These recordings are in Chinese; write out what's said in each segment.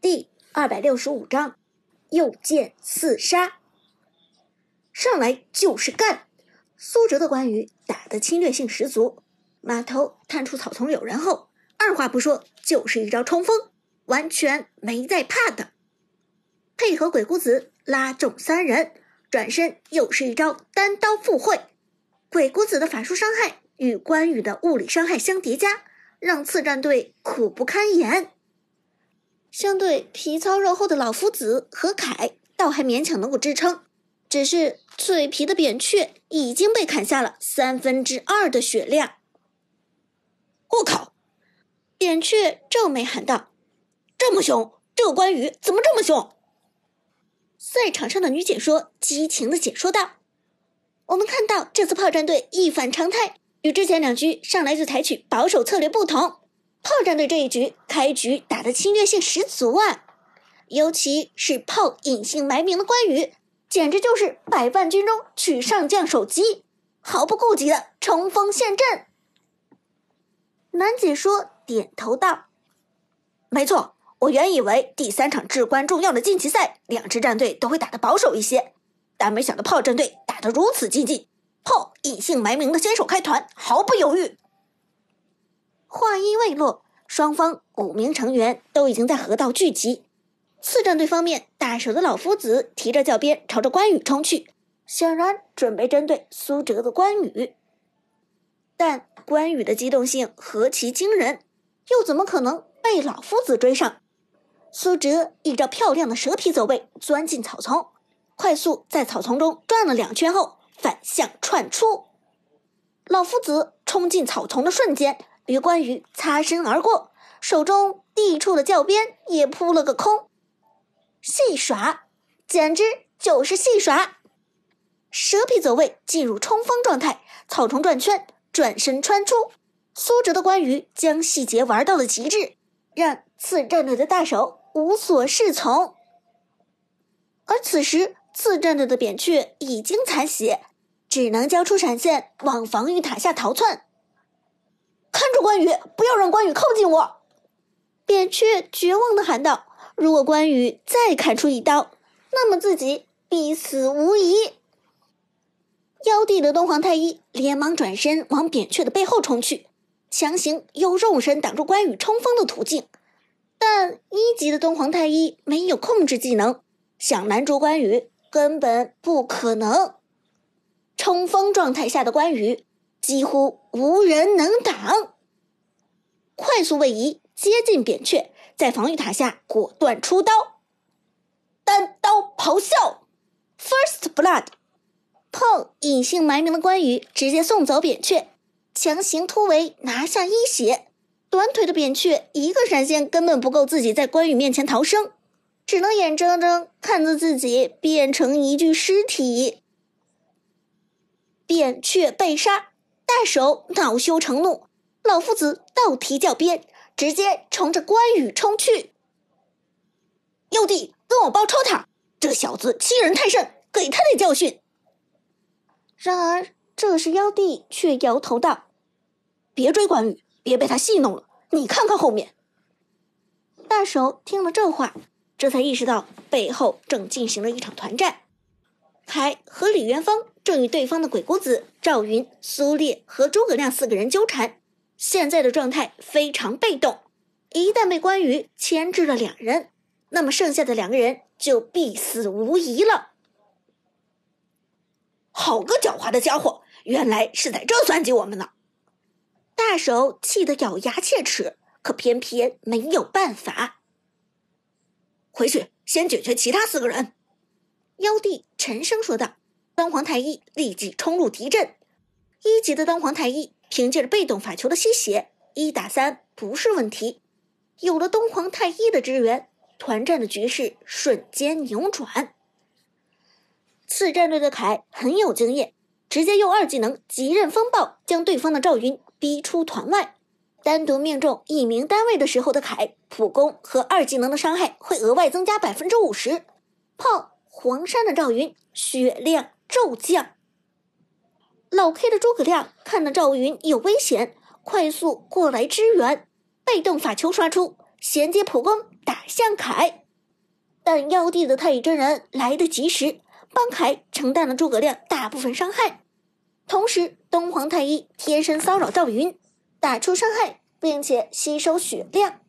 第二百六十五章，又见四杀。上来就是干！苏哲的关羽打得侵略性十足，马头探出草丛有人后，二话不说就是一招冲锋，完全没在怕的。配合鬼谷子拉中三人，转身又是一招单刀赴会。鬼谷子的法术伤害与关羽的物理伤害相叠加，让次战队苦不堪言。相对皮糙肉厚的老夫子和凯，倒还勉强能够支撑。只是脆皮的扁鹊已经被砍下了三分之二的血量。我靠！扁鹊皱眉喊道：“这么凶，这个关羽怎么这么凶？”赛场上的女解说激情的解说道：“我们看到这次炮战队一反常态，与之前两局上来就采取保守策略不同。”炮战队这一局开局打的侵略性十足啊，尤其是炮隐姓埋名的关羽，简直就是百万军中取上将首级，毫不顾忌的冲锋陷阵。男解说点头道：“没错，我原以为第三场至关重要的晋级赛，两支战队都会打得保守一些，但没想到炮战队打得如此激进，炮隐姓埋名的先手开团，毫不犹豫。”话音未落，双方五名成员都已经在河道聚集。四战队方面，大手的老夫子提着教鞭朝着关羽冲去，显然准备针对苏哲的关羽。但关羽的机动性何其惊人，又怎么可能被老夫子追上？苏哲一招漂亮的蛇皮走位，钻进草丛，快速在草丛中转了两圈后反向窜出。老夫子冲进草丛的瞬间。与关羽擦身而过，手中递出的教鞭也扑了个空。戏耍，简直就是戏耍！蛇皮走位进入冲锋状态，草丛转圈，转身穿出。苏哲的关羽将细节玩到了极致，让刺战队的大手无所适从。而此时，刺战队的扁鹊已经残血，只能交出闪现往防御塔下逃窜。看住关羽，不要让关羽靠近我！扁鹊绝望的喊道：“如果关羽再砍出一刀，那么自己必死无疑。”妖帝的东皇太一连忙转身往扁鹊的背后冲去，强行用肉身挡住关羽冲锋的途径。但一级的东皇太一没有控制技能，想拦住关羽根本不可能。冲锋状态下的关羽。几乎无人能挡，快速位移接近扁鹊，在防御塔下果断出刀，单刀咆哮，First Blood，碰隐姓埋名的关羽直接送走扁鹊，强行突围拿下一血。短腿的扁鹊一个闪现根本不够自己在关羽面前逃生，只能眼睁睁看着自己变成一具尸体。扁鹊被杀。大手恼羞成怒，老夫子倒提教鞭，直接冲着关羽冲去。妖帝，跟我包抄他！这小子欺人太甚，给他点教训。然而，这时妖帝却摇头道：“别追关羽，别被他戏弄了。你看看后面。”大手听了这话，这才意识到背后正进行了一场团战。凯和李元芳正与对方的鬼谷子、赵云、苏烈和诸葛亮四个人纠缠，现在的状态非常被动。一旦被关羽牵制了两人，那么剩下的两个人就必死无疑了。好个狡猾的家伙，原来是在这算计我们呢！大手气得咬牙切齿，可偏偏没有办法。回去先解决其他四个人。妖帝沉声说道：“端皇太一立即冲入敌阵。一级的东皇太一凭借着被动法球的吸血，一打三不是问题。有了东皇太一的支援，团战的局势瞬间扭转。次战队的凯很有经验，直接用二技能极刃风暴将对方的赵云逼出团外。单独命中一名单位的时候的凯，普攻和二技能的伤害会额外增加百分之五十。炮。”黄山的赵云血量骤降，老 K 的诸葛亮看到赵云有危险，快速过来支援，被动法球刷出，衔接普攻打向凯。但妖帝的太乙真人来得及时，帮凯承担了诸葛亮大部分伤害。同时，东皇太一贴身骚扰赵云，打出伤害，并且吸收血量。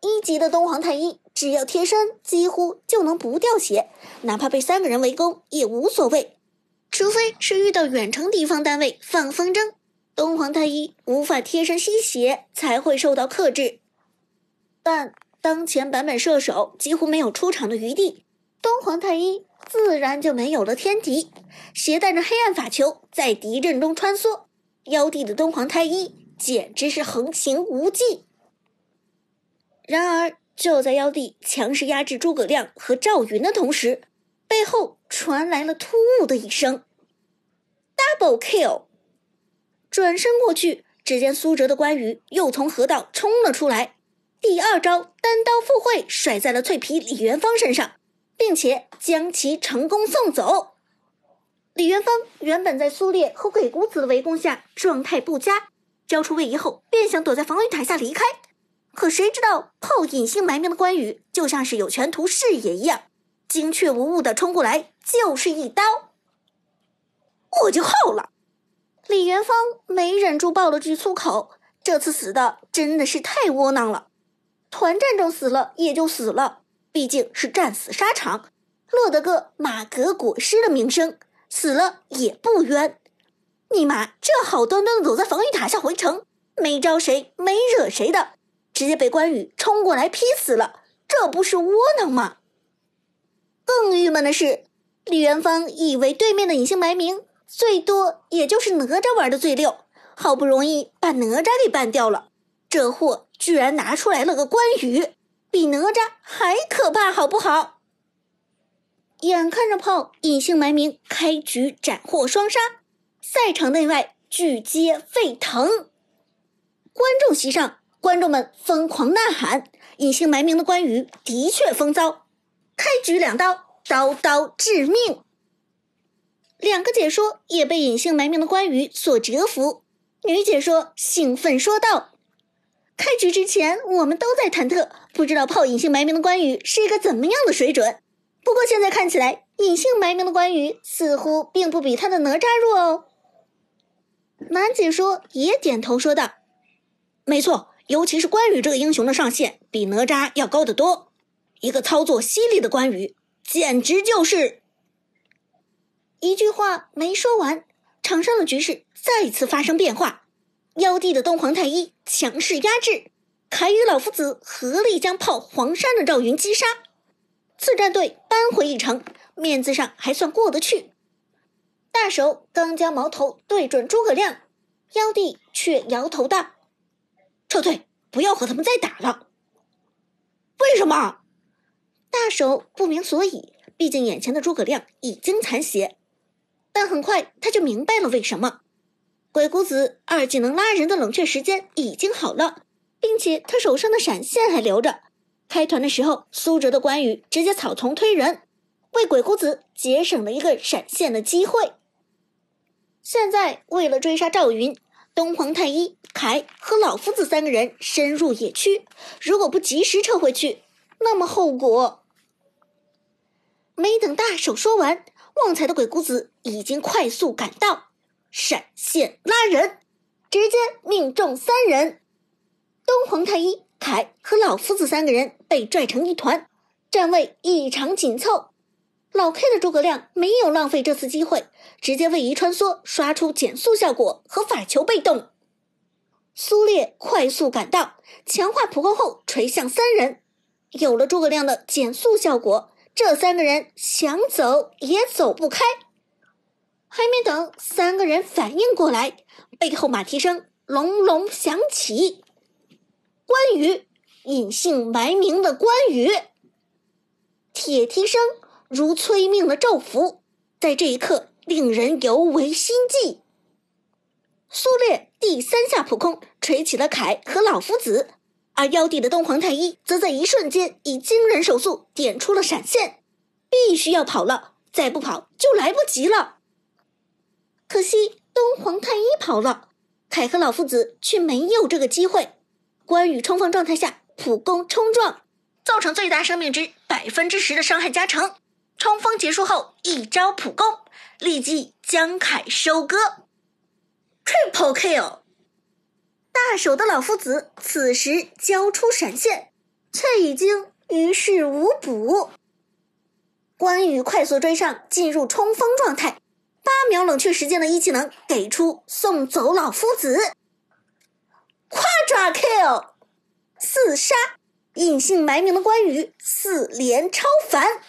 一级的东皇太一只要贴身，几乎就能不掉血，哪怕被三个人围攻也无所谓。除非是遇到远程敌方单位放风筝，东皇太一无法贴身吸血，才会受到克制。但当前版本射手几乎没有出场的余地，东皇太一自然就没有了天敌，携带着黑暗法球在敌阵中穿梭。妖帝的东皇太一简直是横行无忌。然而，就在妖帝强势压制诸葛亮和赵云的同时，背后传来了突兀的一声：“double kill！” 转身过去，只见苏哲的关羽又从河道冲了出来，第二招单刀赴会甩在了脆皮李元芳身上，并且将其成功送走。李元芳原本在苏烈和鬼谷子的围攻下状态不佳，交出位移后便想躲在防御塔下离开，可谁知道炮隐姓埋名的关羽就像是有全图视野一样。精确无误的冲过来，就是一刀，我就后了。李元芳没忍住爆了句粗口，这次死的真的是太窝囊了。团战中死了也就死了，毕竟是战死沙场，落得个马革裹尸的名声，死了也不冤。尼玛，这好端端的躲在防御塔下回城，没招谁，没惹谁的，直接被关羽冲过来劈死了，这不是窝囊吗？更郁闷的是，李元芳以为对面的隐姓埋名最多也就是哪吒玩的最溜，好不容易把哪吒给办掉了，这货居然拿出来了个关羽，比哪吒还可怕，好不好？眼看着炮隐姓埋名开局斩获双杀，赛场内外俱皆沸腾，观众席上观众们疯狂呐喊：隐姓埋名的关羽的确风骚。开局两刀，刀刀致命。两个解说也被隐姓埋名的关羽所折服。女解说兴奋说道：“开局之前，我们都在忐忑，不知道炮隐姓埋名的关羽是一个怎么样的水准。不过现在看起来，隐姓埋名的关羽似乎并不比他的哪吒弱哦。”男解说也点头说道：“没错，尤其是关羽这个英雄的上限比哪吒要高得多。”一个操作犀利的关羽，简直就是一句话没说完，场上的局势再次发生变化。妖帝的东皇太一强势压制，凯与老夫子合力将炮黄山的赵云击杀。次战队扳回一城，面子上还算过得去。大手刚将矛头对准诸葛亮，妖帝却摇头道：“撤退，不要和他们再打了。”为什么？大手不明所以，毕竟眼前的诸葛亮已经残血，但很快他就明白了为什么。鬼谷子二技能拉人的冷却时间已经好了，并且他手上的闪现还留着。开团的时候，苏哲的关羽直接草丛推人，为鬼谷子节省了一个闪现的机会。现在为了追杀赵云，东皇太一、凯和老夫子三个人深入野区，如果不及时撤回去，那么后果……没等大手说完，旺财的鬼谷子已经快速赶到，闪现拉人，直接命中三人。东皇太一、凯和老夫子三个人被拽成一团，站位异常紧凑。老 K 的诸葛亮没有浪费这次机会，直接位移穿梭，刷出减速效果和法球被动。苏烈快速赶到，强化普攻后锤向三人，有了诸葛亮的减速效果。这三个人想走也走不开，还没等三个人反应过来，背后马蹄声隆隆响起。关羽，隐姓埋名的关羽。铁蹄声如催命的咒符，在这一刻令人尤为心悸。苏烈第三下普空锤起了凯和老夫子。而妖帝的东皇太一则在一瞬间以惊人手速点出了闪现，必须要跑了，再不跑就来不及了。可惜东皇太一跑了，凯和老夫子却没有这个机会。关羽冲锋状态下普攻冲撞，造成最大生命值百分之十的伤害加成。冲锋结束后，一招普攻，立即将凯收割，Triple Kill。大手的老夫子此时交出闪现，却已经于事无补。关羽快速追上，进入冲锋状态，八秒冷却时间的一技能给出，送走老夫子。Quadra Kill，四杀，隐姓埋名的关羽四连超凡。